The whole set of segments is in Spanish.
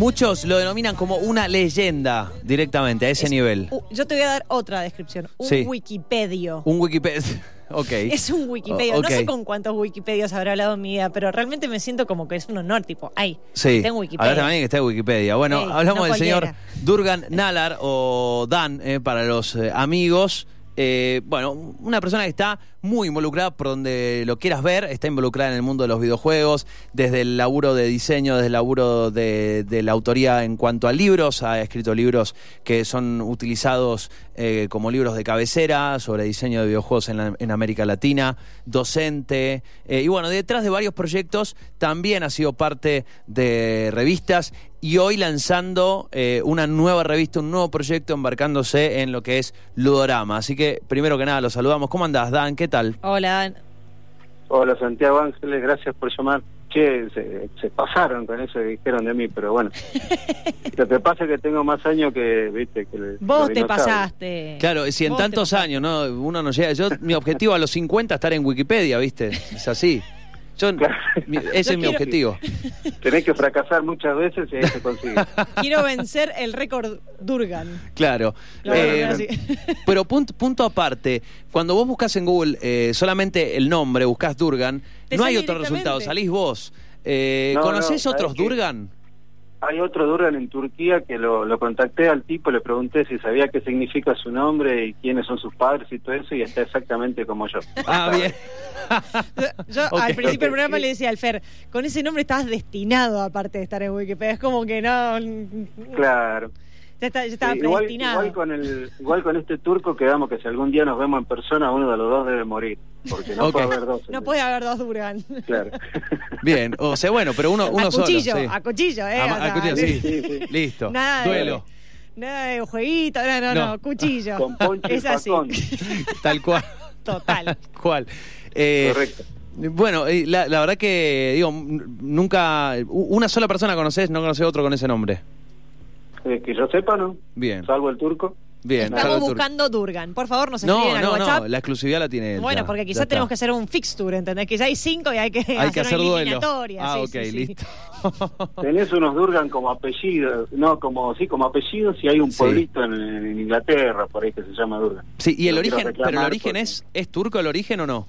Muchos lo denominan como una leyenda directamente, a ese Es- nivel. Yo te voy a dar otra descripción. Un Sí. Wikipedio. Un Wikipedia. Ok. Es un Wikipedia. O- No sé con cuántos Wikipedias habrá hablado en mi vida, pero realmente me siento como que es un honor, tipo, ay, Sí, tengo Wikipedia. Hablaste también que está en Wikipedia. Bueno, hablamos no del señor. Durgan Nalar o Dan eh, para los eh, amigos. Eh, bueno, una persona que está muy involucrada por donde lo quieras ver, está involucrada en el mundo de los videojuegos, desde el laburo de diseño, desde el laburo de, de la autoría en cuanto a libros, ha escrito libros que son utilizados eh, como libros de cabecera sobre diseño de videojuegos en, la- en América Latina, docente, eh, y bueno, detrás de varios proyectos también ha sido parte de revistas y hoy lanzando eh, una nueva revista, un nuevo proyecto embarcándose en lo que es Ludorama. Así que primero que nada, los saludamos. ¿Cómo andás, Dan? ¿Qué tal? Hola, Dan. Hola Santiago Ángeles, gracias por llamar. Che, se, se pasaron con eso que dijeron de mí, pero bueno. Lo que pasa es que tengo más años que, viste, que el- Vos te pasaste. Claro, si en Vos tantos años, ¿no? Uno no llega. Yo, mi objetivo a los 50 es estar en Wikipedia, ¿viste? Es así. Yo, Claro. mi- ese Yo es mi objetivo. Tenés que fracasar muchas veces y ahí se consigue. Quiero vencer el récord Durgan. Claro. Eh. Pero punto, punto aparte, cuando vos buscas en Google eh, solamente el nombre, buscas Durgan, no hay otro resultado, salís vos. Eh, No, ¿Conocés no, otros. Durgan? Hay otro Durgan en Turquía que lo, lo contacté al tipo, le pregunté si sabía qué significa su nombre y quiénes son sus padres y todo eso, y está exactamente como yo. Ah, bien. Yo al principio del programa le decía al Fer, con ese nombre estabas destinado aparte de estar en Wikipedia. Es como que no. Claro. Ya, está, ya estaba Sí, igual, predestinado. igual con el igual con este turco quedamos que si algún día nos vemos en persona uno de los dos debe morir porque no puede haber dos No puede haber dos Durgan. claro Bien, o sea, bueno, pero uno, uno a cuchillo, solo. sí. a cuchillo, ¿eh? A- O a sea, cuchillo, sí. Sí, sí. Listo. Nada de- Duelo. Nada de jueguito, no, no, No. no, cuchillo. con poncho y es así. Tal cual. total. Tal cual. Eh, correcto Bueno, eh, la, la verdad que, digo, nunca. Una sola persona conoces, no conoces otro con ese nombre. Eh, que yo sepa no Bien, salvo el turco bien. Estamos buscando Durgan. Por favor, nos escriben No, al no, WhatsApp. no, la exclusividad la tiene él. Bueno, ya, porque quizás tenemos que hacer un fixture, ¿entendés? Que ya hay cinco y hay que Hay que hacer hacer una duelo. eliminatoria. Ah, sí, ok, sí, listo. tenés unos Durgan como apellido no como sí como apellidos y hay un Sí. pueblito en, en Inglaterra por ahí que se llama Durgan Sí, y el Lo origen, pero el origen porque- es, ¿es turco el origen o no?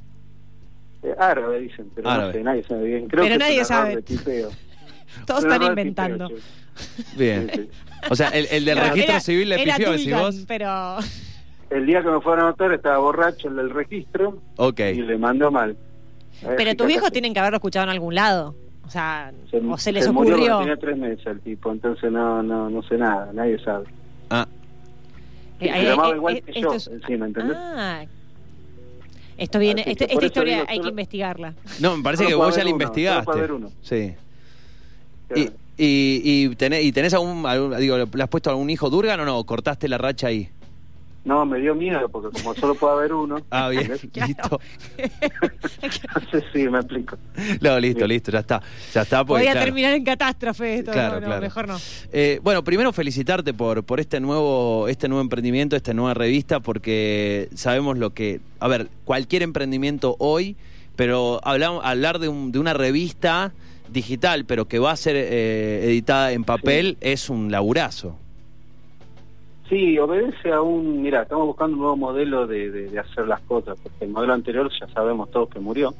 Eh, árabe dicen pero Árabe. no sé nadie sabe bien creo Pero que nadie es un error sabe. Todos están inventando. tipeo. Bien. Sí, sí. O sea, el, el del Claro, registro era- civil le era pifió, decís Durgan, vos. pero el día que me fueron a anotar estaba borracho el del registro Ok. y le mandó mal pero tus viejos tienen que haberlo escuchado en algún lado. O sea, o se les murió ocurrió. cuando tenía tres meses el tipo, entonces no, no, no sé nada, nadie sabe. Ah, Eh, se eh, llamaba eh, igual eh, que yo, es- encima, ¿entendés? Ah. Esto viene, este- esta historia digo, hay que investigarla. no, me parece Solo que ya haber la uno, solo puede investigaste. haber uno. Sí. Claro. Y, y, y, tenés, ¿Y tenés algún, algún- digo, le has puesto algún hijo Durgan o no? ¿Cortaste la racha ahí? No, me dio miedo porque como solo puede haber uno. Ah, bien, listo. No sé si me explico. No, listo, Bien. listo, ya está. Ya está, porque, Voy a claro. terminar en catástrofe esto. Claro, no, no, claro. mejor no. Eh, bueno, primero felicitarte por, por este nuevo, este nuevo emprendimiento, esta nueva revista, porque sabemos lo que, a ver, cualquier emprendimiento hoy, pero hablamos, hablar de, un- de una revista digital, pero que va a ser eh, editada en papel, es un laburazo. Sí, obedece a un... Mira, estamos buscando un nuevo modelo de, de- de hacer las cosas, porque el modelo anterior ya sabemos todos que murió,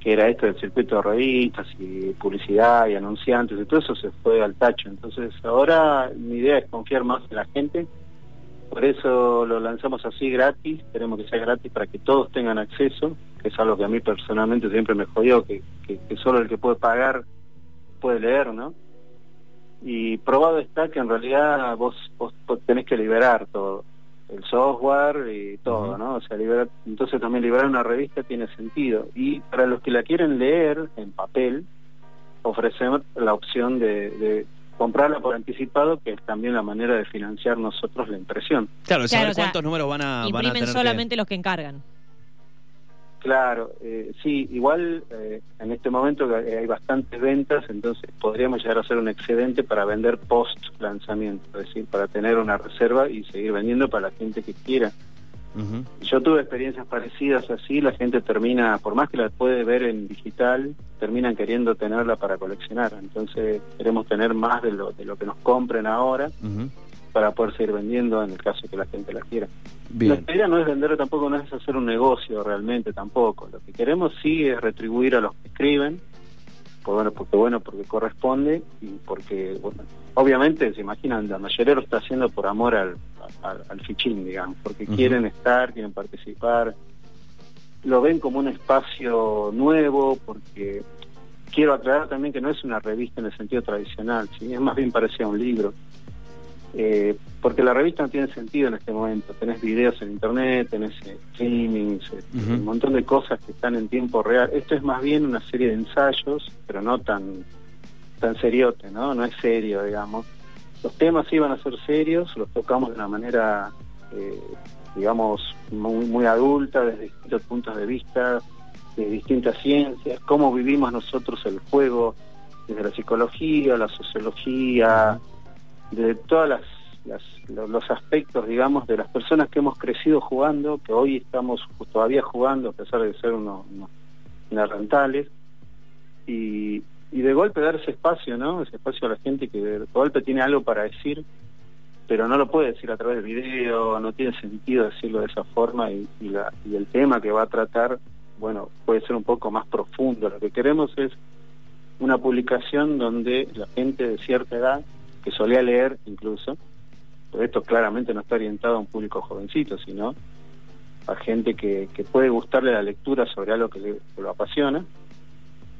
que era esto del circuito de revistas y publicidad y anunciantes y todo eso se fue al tacho. Entonces ahora mi idea es confiar más en la gente, por eso lo lanzamos así gratis, queremos que sea gratis para que todos tengan acceso, que es algo que a mí personalmente siempre me jodió, que, que, que solo el que puede pagar puede leer, ¿no? y probado está que en realidad vos, tenés que liberar todo el software y todo. ¿no? O sea, liberar, entonces también liberar una revista tiene sentido. Y para los que la quieren leer en papel, ofrecemos la opción de, de comprarla por anticipado, que es también la manera de financiar nosotros la impresión. Claro, saber Claro, o sea, cuántos números van a, van a Imprimen tener que- solamente los que encargan. Claro, eh, sí, igual eh, en este momento que hay bastantes ventas, entonces podríamos llegar a hacer un excedente para vender post lanzamiento, es decir, para tener una reserva y seguir vendiendo para la gente que quiera Yo tuve experiencias parecidas así, la gente termina, por más que la puede ver en digital, terminan queriendo tenerla para coleccionar. Entonces queremos tener más de lo, de lo que nos compren ahora para poder seguir vendiendo en el caso que la gente la quiera. Bien. La idea no es vender tampoco, no es hacer un negocio realmente tampoco. Lo que queremos sí es retribuir a los que escriben, pues bueno, porque bueno, porque corresponde y porque, bueno, obviamente se imaginan, la mayoría lo está haciendo por amor al, al, al fichín, digamos, porque quieren estar, quieren participar, lo ven como un espacio nuevo, porque quiero aclarar también que no es una revista en el sentido tradicional, ¿sí? es más bien parecía un libro. Eh, porque la revista no tiene sentido en este momento. Tenés videos en internet, tenés eh, streamings, eh, un montón de cosas que están en tiempo real. Esto es más bien una serie de ensayos, pero no tan tan seriote, ¿no? No es serio, digamos. Los temas van a ser serios, los tocamos de una manera, eh, digamos, muy, muy adulta, desde distintos puntos de vista, de distintas ciencias, cómo vivimos nosotros el juego, desde la psicología, la sociología, de todas las, las- lo- los aspectos, digamos, de las personas que hemos crecido jugando, que hoy estamos todavía jugando, a pesar de ser unos, narrantales, y, y de golpe dar ese espacio, ¿no? Ese espacio a la gente que de golpe tiene algo para decir, pero no lo puede decir a través del video, no tiene sentido decirlo de esa forma, y, y el tema que va a tratar, bueno, puede ser un poco más profundo. Lo que queremos es una publicación donde la gente de cierta edad, que solía leer incluso, pero esto claramente no está orientado a un público jovencito, sino a gente que, puede gustarle la lectura sobre algo que lo apasiona.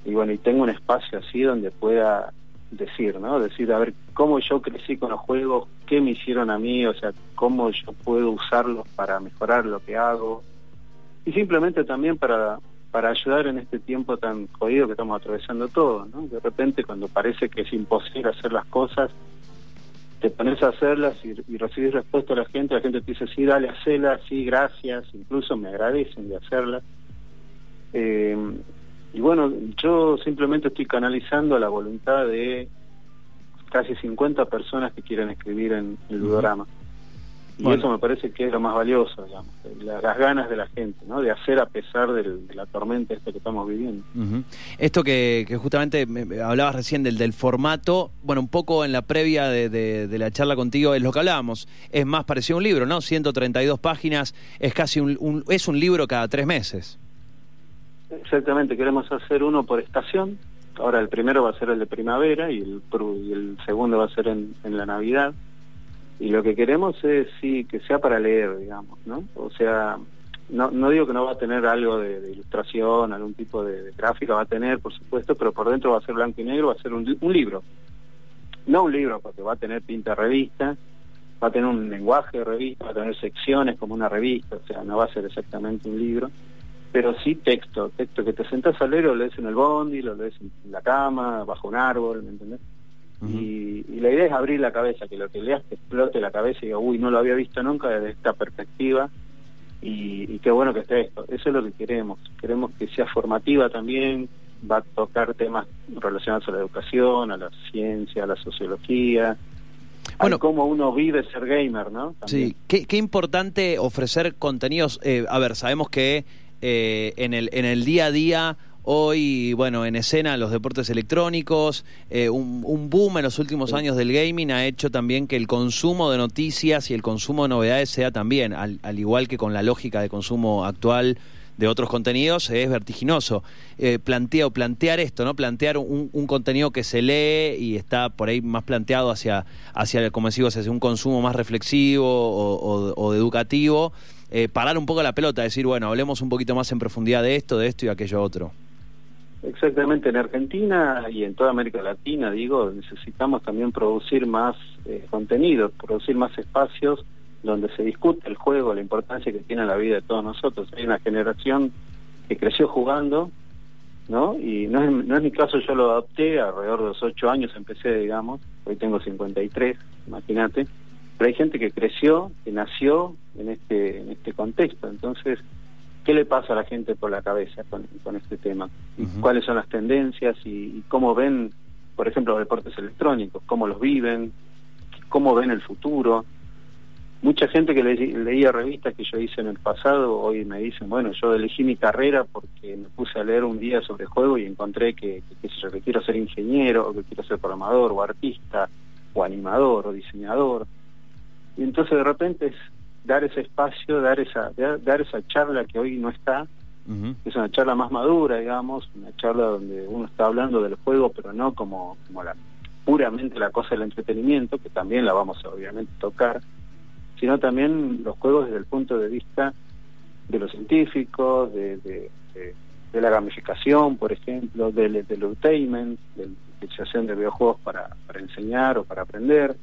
Y bueno, y tengo un espacio así donde pueda decir, ¿no? Decir, a ver, cómo yo crecí con los juegos, qué me hicieron a mí, o sea, cómo yo puedo usarlos para mejorar lo que hago. Y simplemente también para, para ayudar en este tiempo tan jodido que estamos atravesando todos, ¿no? De repente cuando parece que es imposible hacer las cosas, te pones a hacerlas y, y recibís respuesta a la gente, la gente te dice, sí, dale, hacelas, sí, gracias, incluso me agradecen de hacerlas. Eh, y bueno, yo simplemente estoy canalizando la voluntad de casi 50 personas que quieren escribir en el Ludorama. Y Bueno. eso me parece que es lo más valioso, digamos, la- las ganas de la gente, ¿no? De hacer a pesar del- de la tormenta esta que estamos viviendo. Ujú. Esto que, que justamente me- hablabas recién del, del formato, bueno, un poco en la previa de, de- de la charla contigo es lo que hablábamos. Es más parecido a un libro, ¿no? 132 páginas, es casi un, un- es un libro cada tres meses. Exactamente, queremos hacer uno por estación. Ahora el primero va a ser el de primavera y el, y el segundo va a ser en, en la Navidad. Y lo que queremos es sí que sea para leer, digamos, ¿no? O sea, no, no digo que no va a tener algo de, ilustración, algún tipo de, de gráfica, va a tener, por supuesto, pero por dentro va a ser blanco y negro, va a ser un, li- un libro. No un libro, porque va a tener pinta revista, va a tener un lenguaje de revista, va a tener secciones como una revista, o sea, no va a ser exactamente un libro pero sí texto, texto que te sentás a leer, lo lees en el bondi, lo lees en la cama, bajo un árbol, ¿me entendés? Y, y la idea es abrir la cabeza, que lo que leas te explote la cabeza y diga, uy, no lo había visto nunca desde esta perspectiva y, y qué bueno que esté esto. Eso es lo que queremos. Queremos que sea formativa también, va a tocar temas relacionados a la educación, a la ciencia, a la sociología, Bueno. a cómo uno vive ser gamer, ¿no? También. Sí, qué, qué importante ofrecer contenidos. eh, a ver, sabemos que eh, en, el, en el día a día, hoy, bueno, en escena los deportes electrónicos, eh, un, un boom en los últimos años del gaming ha hecho también que el consumo de noticias y el consumo de novedades sea también, al, al igual que con la lógica de consumo actual de otros contenidos, es vertiginoso. Eh, planteo, plantear esto, ¿no? Plantear un, un contenido que se lee y está por ahí más planteado hacia, hacia como decimos, hacia un consumo más reflexivo o, o- o educativo. Eh, parar un poco la pelota, decir, bueno, hablemos un poquito más en profundidad de esto, de esto y aquello otro. Exactamente, en Argentina y en toda América Latina, digo, necesitamos también producir más eh, contenido, producir más espacios donde se discute el juego, la importancia que tiene en la vida de todos nosotros. Hay una generación que creció jugando, ¿no? Y no es, no es mi caso, yo lo adopté, alrededor de los ocho años empecé, digamos, hoy tengo 53, imagínate, pero hay gente que creció, que nació en este, en este contexto, entonces qué le pasa a la gente por la cabeza con, con este tema, y cuáles son las tendencias y, y cómo ven, por ejemplo, los deportes electrónicos, cómo los viven, cómo ven el futuro. mucha gente que leía revistas que yo hice en el pasado, hoy me dicen, bueno, yo elegí mi carrera porque me puse a leer un día sobre juego y encontré que, que, que quiero ser ingeniero, o que quiero ser programador, o artista, o animador, o diseñador. Y entonces de repente es dar ese espacio, dar esa, dar esa charla que hoy no está, es una charla más madura, digamos, una charla donde uno está hablando del juego, pero no como, como la, puramente la cosa del entretenimiento, que también la vamos a obviamente tocar, sino también los juegos desde el punto de vista de los científicos, de, de, la gamificación, por ejemplo, del, del entertainment, de la utilización de videojuegos para, para enseñar o para aprender.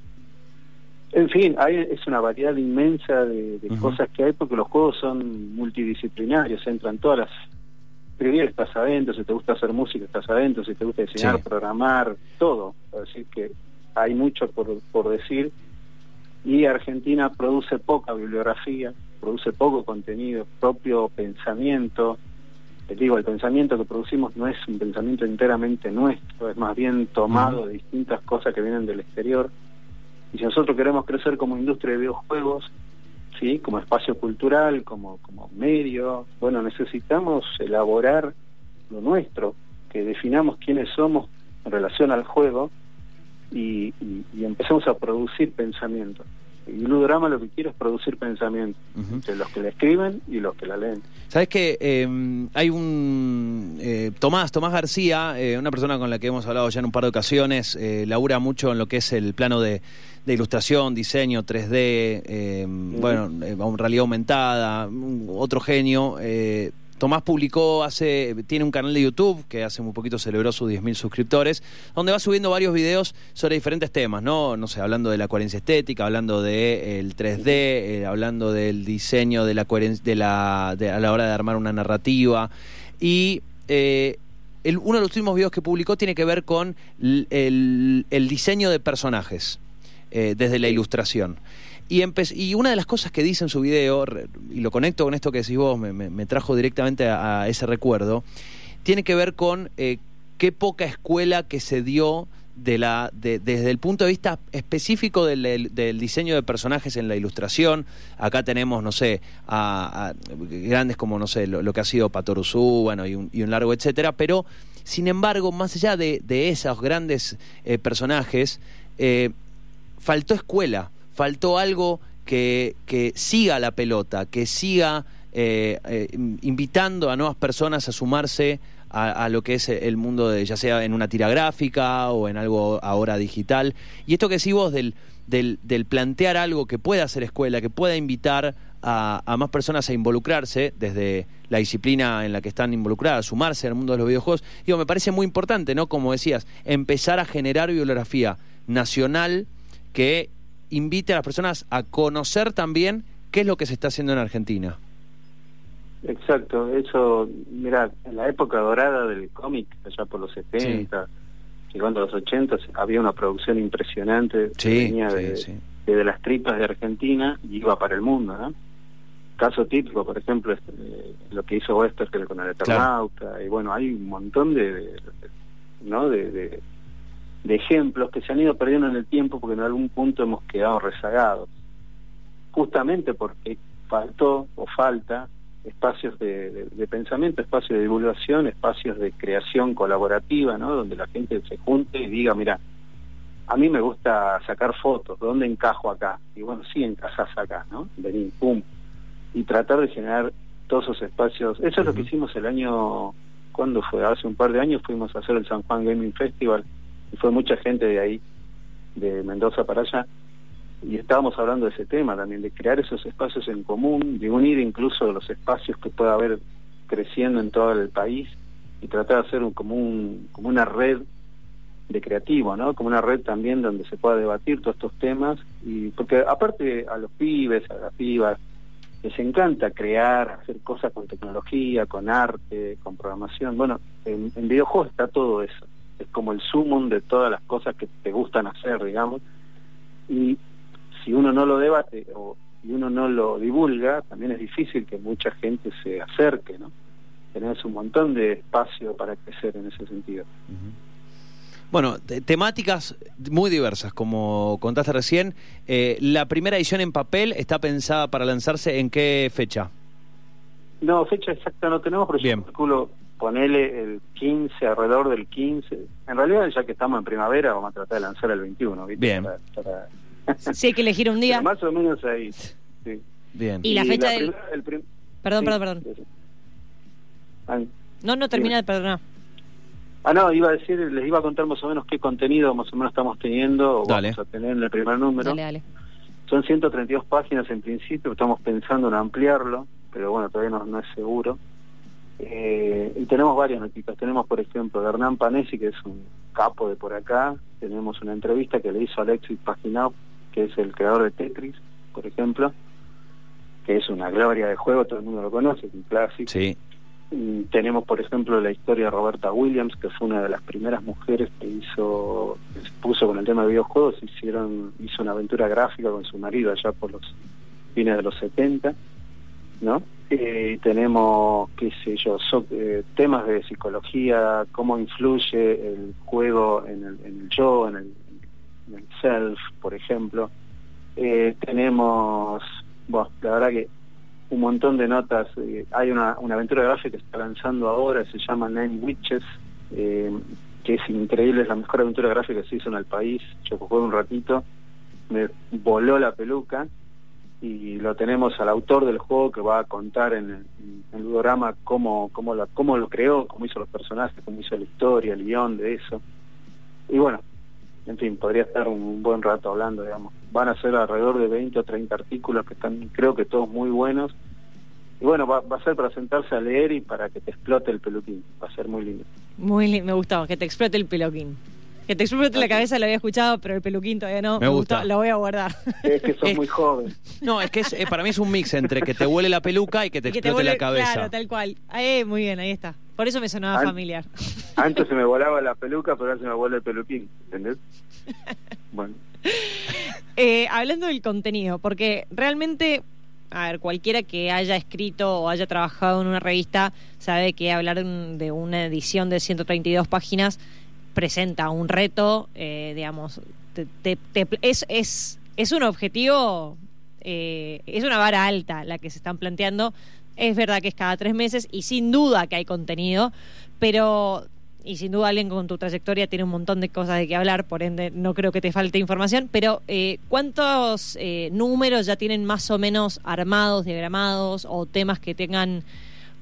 En fin, hay, es una variedad inmensa de, cosas que hay porque los juegos son multidisciplinarios, entran todas las... Escribir estás adentro, si te gusta hacer música estás adentro, si te gusta diseñar, programar, todo. Así que hay mucho por, por decir y Argentina produce poca bibliografía, produce poco contenido, propio pensamiento. Les digo, el pensamiento que producimos no es un pensamiento enteramente nuestro, es más bien tomado de distintas cosas que vienen del exterior. Y si nosotros queremos crecer como industria de videojuegos, sí, como espacio cultural, como, como medio, bueno, necesitamos elaborar lo nuestro, que definamos quiénes somos en relación al juego y, empezamos a producir pensamiento. Y Ludrama lo que quiere es producir pensamiento, entre los que la escriben y los que la leen. Sabes que em, hay un eh, Tomás, Tomás García, eh, una persona con la que hemos hablado ya en un par de ocasiones, eh, labura mucho en lo que es el plano de, ilustración, diseño, 3D, em, bueno, realidad aumentada, otro genio. Tomás publicó hace, tiene un canal de YouTube que hace muy poquito celebró sus 10.000 suscriptores, donde va subiendo varios videos sobre diferentes temas, ¿no? No sé, hablando de la coherencia estética, hablando del 3D, eh, hablando del diseño de la coherencia, de la, a la hora de armar una narrativa. Y eh, el, uno de los últimos videos que publicó tiene que ver con el, diseño de personajes, eh, desde la ilustración. Y, y una de las cosas que dice en su video, y lo conecto con esto que decís vos, me, trajo directamente a, ese recuerdo, tiene que ver con eh, qué poca escuela que se dio de la, desde el punto de vista específico del, diseño de personajes en la ilustración. Acá tenemos, no sé, a, grandes como, no sé, lo, que ha sido Patoruzú, bueno, y un, y un, largo etcétera, pero sin embargo, más allá de, esos grandes eh, personajes, eh, faltó escuela faltó algo que, que siga la pelota, que siga eh, eh, invitando a nuevas personas a sumarse a, lo que es el mundo de, ya sea en una tira gráfica o en algo ahora digital. Y esto que sí vos del, del, plantear algo que pueda hacer escuela, que pueda invitar a, a, más personas a involucrarse desde la disciplina en la que están involucradas, sumarse al mundo de los videojuegos, digo, me parece muy importante, ¿no? Como decías, empezar a generar bibliografía nacional que invite a las personas a conocer también qué es lo que se está haciendo en Argentina. Exacto, eso, mira, en la época dorada del cómic, allá por los 70, llegando a los 80, había una producción impresionante que venía de, de, las tripas de Argentina y iba para el mundo, ¿no? Caso típico, por ejemplo, es, eh, lo que hizo Westergel con el Eternauta, y bueno, hay un montón de, ¿no? de de ejemplos que se han ido perdiendo en el tiempo porque en algún punto hemos quedado rezagados. Justamente porque faltó o falta espacios de, pensamiento, espacios de divulgación, espacios de creación colaborativa, ¿no? Donde la gente se junte y diga, mira, a mí me gusta sacar fotos, ¿dónde encajo acá? Y bueno, sí encajas acá, ¿no? Vení, pum. Y tratar de generar todos esos espacios. Eso es lo que hicimos el año, ¿cuándo fue? Hace un par de años fuimos a hacer el San Juan Gaming Festival fue mucha gente de ahí, de Mendoza para allá, y estábamos hablando de ese tema también, de crear esos espacios en común, de unir incluso los espacios que pueda haber creciendo en todo el país y tratar de hacer un, como, como una red de creativo, ¿no? Como una red también donde se pueda debatir todos estos temas y porque aparte a los pibes, a las pibas les encanta crear, hacer cosas con tecnología, con arte, con programación. Bueno, en, en videojuegos está todo eso es como el sumum de todas las cosas que te gustan hacer, digamos. Y si uno no lo debate o y uno no lo divulga, también es difícil que mucha gente se acerque, ¿no? Tenés un montón de espacio para crecer en ese sentido. Bueno, te- temáticas muy diversas, como contaste recién. Eh, la primera edición en papel está pensada para lanzarse en qué fecha? No, fecha exacta no tenemos, pero Bien. yo calculo ponele el 15, alrededor del 15. En realidad, ya que estamos en primavera, vamos a tratar de lanzar el 21, ¿viste? Bien. Para- para- Si hay que elegir un día. Pero más o menos ahí. Sí. Bien. Y la fecha del- primera- el prim- Perdón, sí, perdón, perdón. sí, sí. No, no termina de perdonar. Ah, no, iba a decir, les iba a contar más o menos qué contenido más o menos estamos teniendo o Dale. vamos a tener en el primer número. Dale, dale. Son 132 páginas en principio, estamos pensando en ampliarlo, pero bueno, todavía no, no es seguro. Eh, y tenemos varias notitas. Tenemos, por ejemplo, de Hernán Panesi, que es un capo de por acá. Tenemos una entrevista que le hizo Alexis Paginov, que es el creador de Tetris, por ejemplo, que es una gloria de juego, todo el mundo lo conoce, es un clásico. Sí. Tenemos, por ejemplo, la historia de Roberta Williams, que fue una de las primeras mujeres que hizo, que se puso con el tema de videojuegos, hicieron, hizo una aventura gráfica con su marido allá por los fines de los 70, ¿no? Eh, tenemos, qué sé yo, eh, temas de psicología, cómo influye el juego en el, yo, en el, self, por ejemplo. Eh, tenemos, la verdad que un montón de notas. eh, hay una, una aventura gráfica que está lanzando ahora, se llama Nine Witches, que es increíble, es la mejor aventura gráfica que se hizo en el país. Yo jugué un ratito, me voló la peluca y lo tenemos al autor del juego que va a contar en el, Ludorama cómo, cómo, lo, cómo lo creó, cómo hizo los personajes, cómo hizo la historia, el guion de eso. Y bueno, en fin, podría estar un buen rato hablando, digamos. Van a ser alrededor de 20 o 30 artículos que están, creo que todos muy buenos. Y bueno, va, va a ser para sentarse a leer y para que te explote el peluquín. Va a ser muy lindo. Muy lindo, me gustó, que te explote el peluquín. Que te explote la cabeza lo había escuchado, pero el peluquín todavía no. Me gusta. gustó, Lo voy a guardar. Es que sos Es- muy joven. No, es que es, eh, para mí es un mix entre que te huele la peluca y que te Y que explote la cabeza. Claro, tal cual. Eh, muy bien, ahí está. Por eso me sonaba An- familiar. Antes se me volaba la peluca, pero ahora se me vuela el peluquín. ¿Entendés? Bueno. Eh, hablando del contenido, porque realmente, a ver, cualquiera que haya escrito o haya trabajado en una revista sabe que hablar de un- de una edición de 132 páginas presenta un reto, eh, digamos, te- te- te- es, es, es un objetivo, eh, es una vara alta la que se están planteando. Es verdad que es cada tres meses y sin duda que hay contenido, pero y sin duda alguien con tu trayectoria tiene un montón de cosas de que hablar, por ende no creo que te falte información, pero eh, ¿cuántos eh, números ya tienen más o menos armados, diagramados o temas que tengan,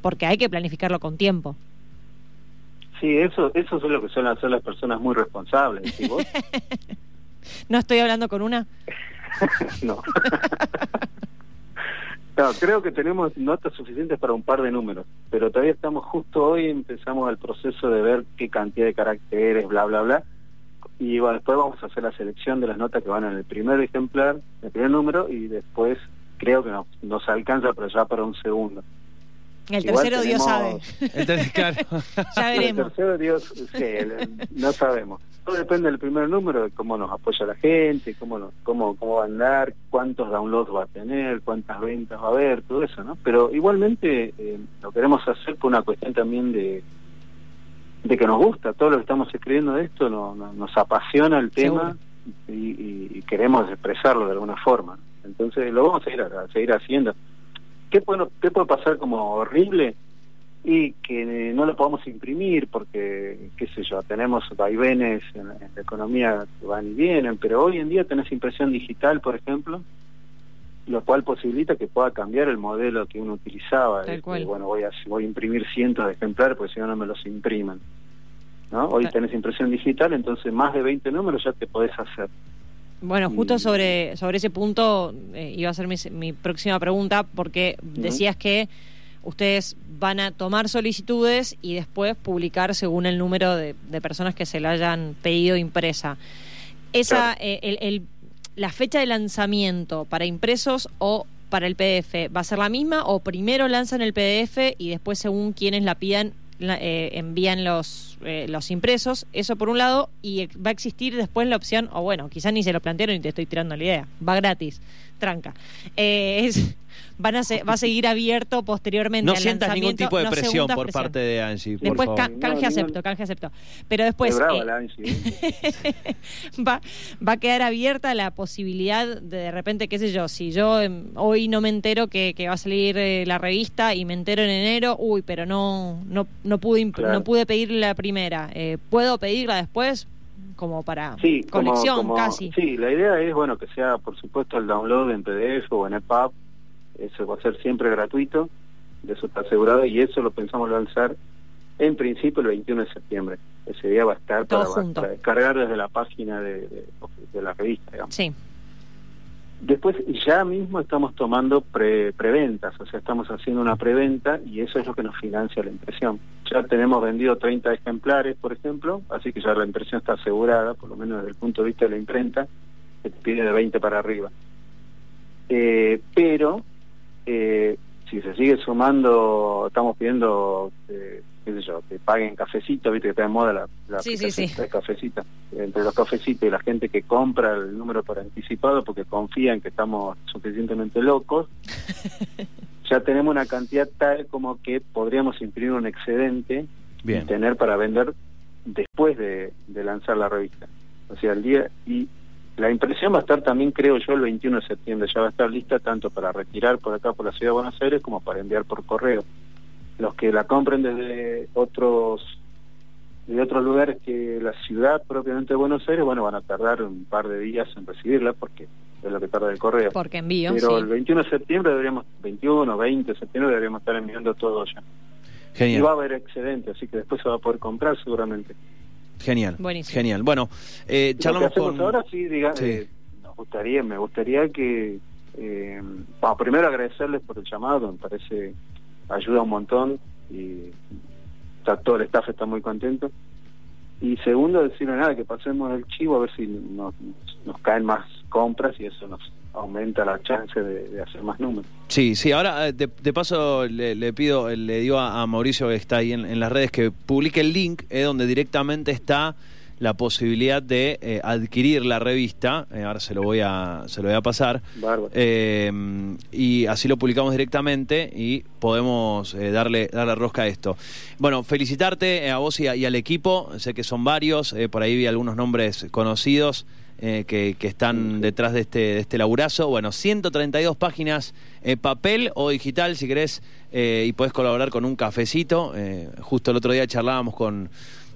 porque hay que planificarlo con tiempo? Sí, eso, eso es lo que suelen hacer las personas muy responsables. ¿Y vos? No estoy hablando con una. no. No, creo que tenemos notas suficientes para un par de números, pero todavía estamos justo hoy, empezamos el proceso de ver qué cantidad de caracteres, bla, bla, bla, y bueno, después vamos a hacer la selección de las notas que van en el primer ejemplar, el primer número, y después creo que nos, nos alcanza pero ya para un segundo. El Igual tercero Dios sabe. Entonces, claro. Ya El veremos. tercero, Dios, sí, el- no sabemos. Todo depende del primer número, de cómo nos apoya la gente, cómo, nos- cómo, cómo va a andar, cuántos downloads va a tener, cuántas ventas va a haber, todo eso, ¿no? Pero igualmente eh, lo queremos hacer por una cuestión también de de que nos gusta, todo lo que estamos escribiendo de esto no- no- nos apasiona el tema y, y- y queremos expresarlo de alguna forma. Entonces lo vamos a, ir a, a seguir haciendo. ¿Qué puede, ¿Qué puede pasar como horrible? y que no lo podamos imprimir porque, qué sé yo, tenemos vaivenes en, en la economía que van y vienen, pero hoy en día tenés impresión digital, por ejemplo, lo cual posibilita que pueda cambiar el modelo que uno utilizaba. Tal Este, cual. Bueno, voy a, voy a imprimir cientos de ejemplares porque si no, no me los impriman. ¿no? Hoy Tal- tenés impresión digital, entonces más de 20 números ya te podés hacer. Bueno, justo sobre, sobre ese punto eh, iba a ser mi, mi próxima pregunta, porque decías que ustedes van a tomar solicitudes y después publicar según el número de, de personas que se la hayan pedido impresa. Esa, Claro. eh, el, el- la fecha de lanzamiento para impresos o para el PDF, ¿va a ser la misma o primero lanzan el PDF y después según quienes la pidan eh, envían los, eh, los impresos? Eso por un lado, y ex- va a existir después la opción, o bueno, quizás ni se lo plantearon y te estoy tirando la idea, va gratis, tranca. Eh, es, van a se- va a seguir abierto posteriormente. No al sientas ningún tipo de no presión por presión. parte de Angie. por Después favor. ca- No, canje ningún- acepto, canje acepto. Pero después Qué brava eh, la Angie, ¿eh? va, va a quedar abierta la posibilidad de de repente, qué sé yo, si yo em, hoy no me entero que, que va a salir eh, la revista y me entero en enero, uy, pero no no no pude Claro. no pude pedir la primera. Eh, ¿Puedo pedirla después? Como para Sí, como- colección como- casi. Sí, la idea es, bueno, que sea, por supuesto, el download en PDF o en EPUB. Eso va a ser siempre gratuito, de eso está asegurado, y eso lo pensamos lanzar en principio el 21 de septiembre. Ese día va a estar para, para descargar desde la página de, de- de la revista, digamos. Sí. Después ya mismo estamos tomando pre preventas, o sea, estamos haciendo una preventa y eso es lo que nos financia la impresión. Ya tenemos vendido 30 ejemplares, por ejemplo, así que ya la impresión está asegurada, por lo menos desde el punto de vista de la imprenta, que te pide de 20 para arriba. Eh, pero eh, si se sigue sumando, estamos pidiendo, eh, qué sé yo, que paguen cafecito, viste que está de moda la, la Sí, sí, aplicación sí. de cafecito. Entre los cafecitos y la gente que compra el número por anticipado porque confían que estamos suficientemente locos, ya tenemos una cantidad tal como que podríamos imprimir un excedente Bien. y tener para vender después de, de lanzar la revista. O sea, el día y la impresión va a estar también, creo yo, el 21 de septiembre. Ya va a estar lista tanto para retirar por acá por la ciudad de Buenos Aires como para enviar por correo. Los que la compren desde otros de otros lugares que la ciudad propiamente de Buenos Aires, bueno, van a tardar un par de días en recibirla porque es lo que tarda el correo. Porque envío, Pero sí. el 21 de septiembre deberíamos, 21, 20 de septiembre deberíamos estar enviando todo ya. Y Genial. va a haber excedente, así que después se va a poder comprar seguramente. Genial. Buenísimo. Genial. Bueno, eh, Lo que charlamos hacemos con. ahora sí, diga, Sí. eh, nos gustaría, me gustaría que, eh, bueno, primero agradecerles por el llamado, me parece ayuda un montón y está, todo el staff está muy contento. Y segundo, decirle nada, que pasemos el chivo a ver si nos, nos caen más compras y eso nos aumenta la chance de, de hacer más números. Sí, sí, ahora eh, de, de paso le, le pido, le digo a, a Mauricio que está ahí en, en las redes que publique el link eh, donde directamente está la posibilidad de eh, adquirir la revista. Eh, ahora se lo voy a, se lo voy a pasar. Eh, y así lo publicamos directamente y podemos eh, darle, darle rosca a esto. Bueno, felicitarte a vos y, a- y al equipo. Sé que son varios, por ahí vi algunos nombres conocidos eh, que, que están detrás de este, de este laburazo. Bueno, 132 páginas, eh, papel o digital, si querés, eh, y podés colaborar con un cafecito. Eh, justo el otro día charlábamos con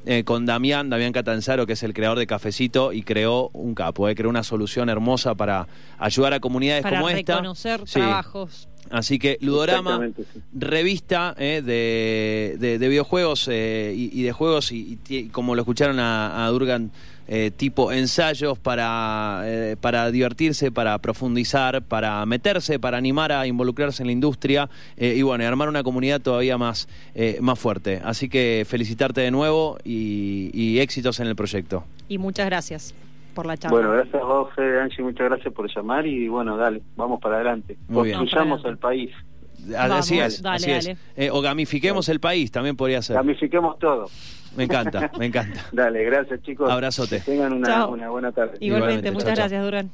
eh, con Damián, Damián Catanzaro, que es el creador de Cafecito, y creó un capo, eh, creó una solución hermosa para ayudar a comunidades Para como esta. reconocer Sí. trabajos. Así que Ludorama, sí. revista eh, de, de- de videojuegos eh, y, y de juegos, y, como lo escucharon a, a Durgan, eh, tipo ensayos para, eh, para divertirse, para profundizar, para meterse, para animar a involucrarse en la industria eh, y bueno, y armar una comunidad todavía más, eh, más fuerte. Así que felicitarte de nuevo y, y éxitos en el proyecto. Y muchas gracias por la charla. Bueno, gracias a vos, Fede, Angie, muchas gracias por llamar y bueno, dale, vamos para adelante. Muy bien. Construyamos el país, así Vamos, es, dale, así es. dale. Eh, o gamifiquemos el país, también podría ser. ramifiquemos todo. Me encanta, me encanta. Dale, gracias chicos. Abrazote. Que tengan una, una buena tarde. Igualmente, Igualmente, muchas chao. gracias, Durán.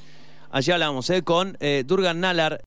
Allí hablamos eh, con eh, Durgan Nalar.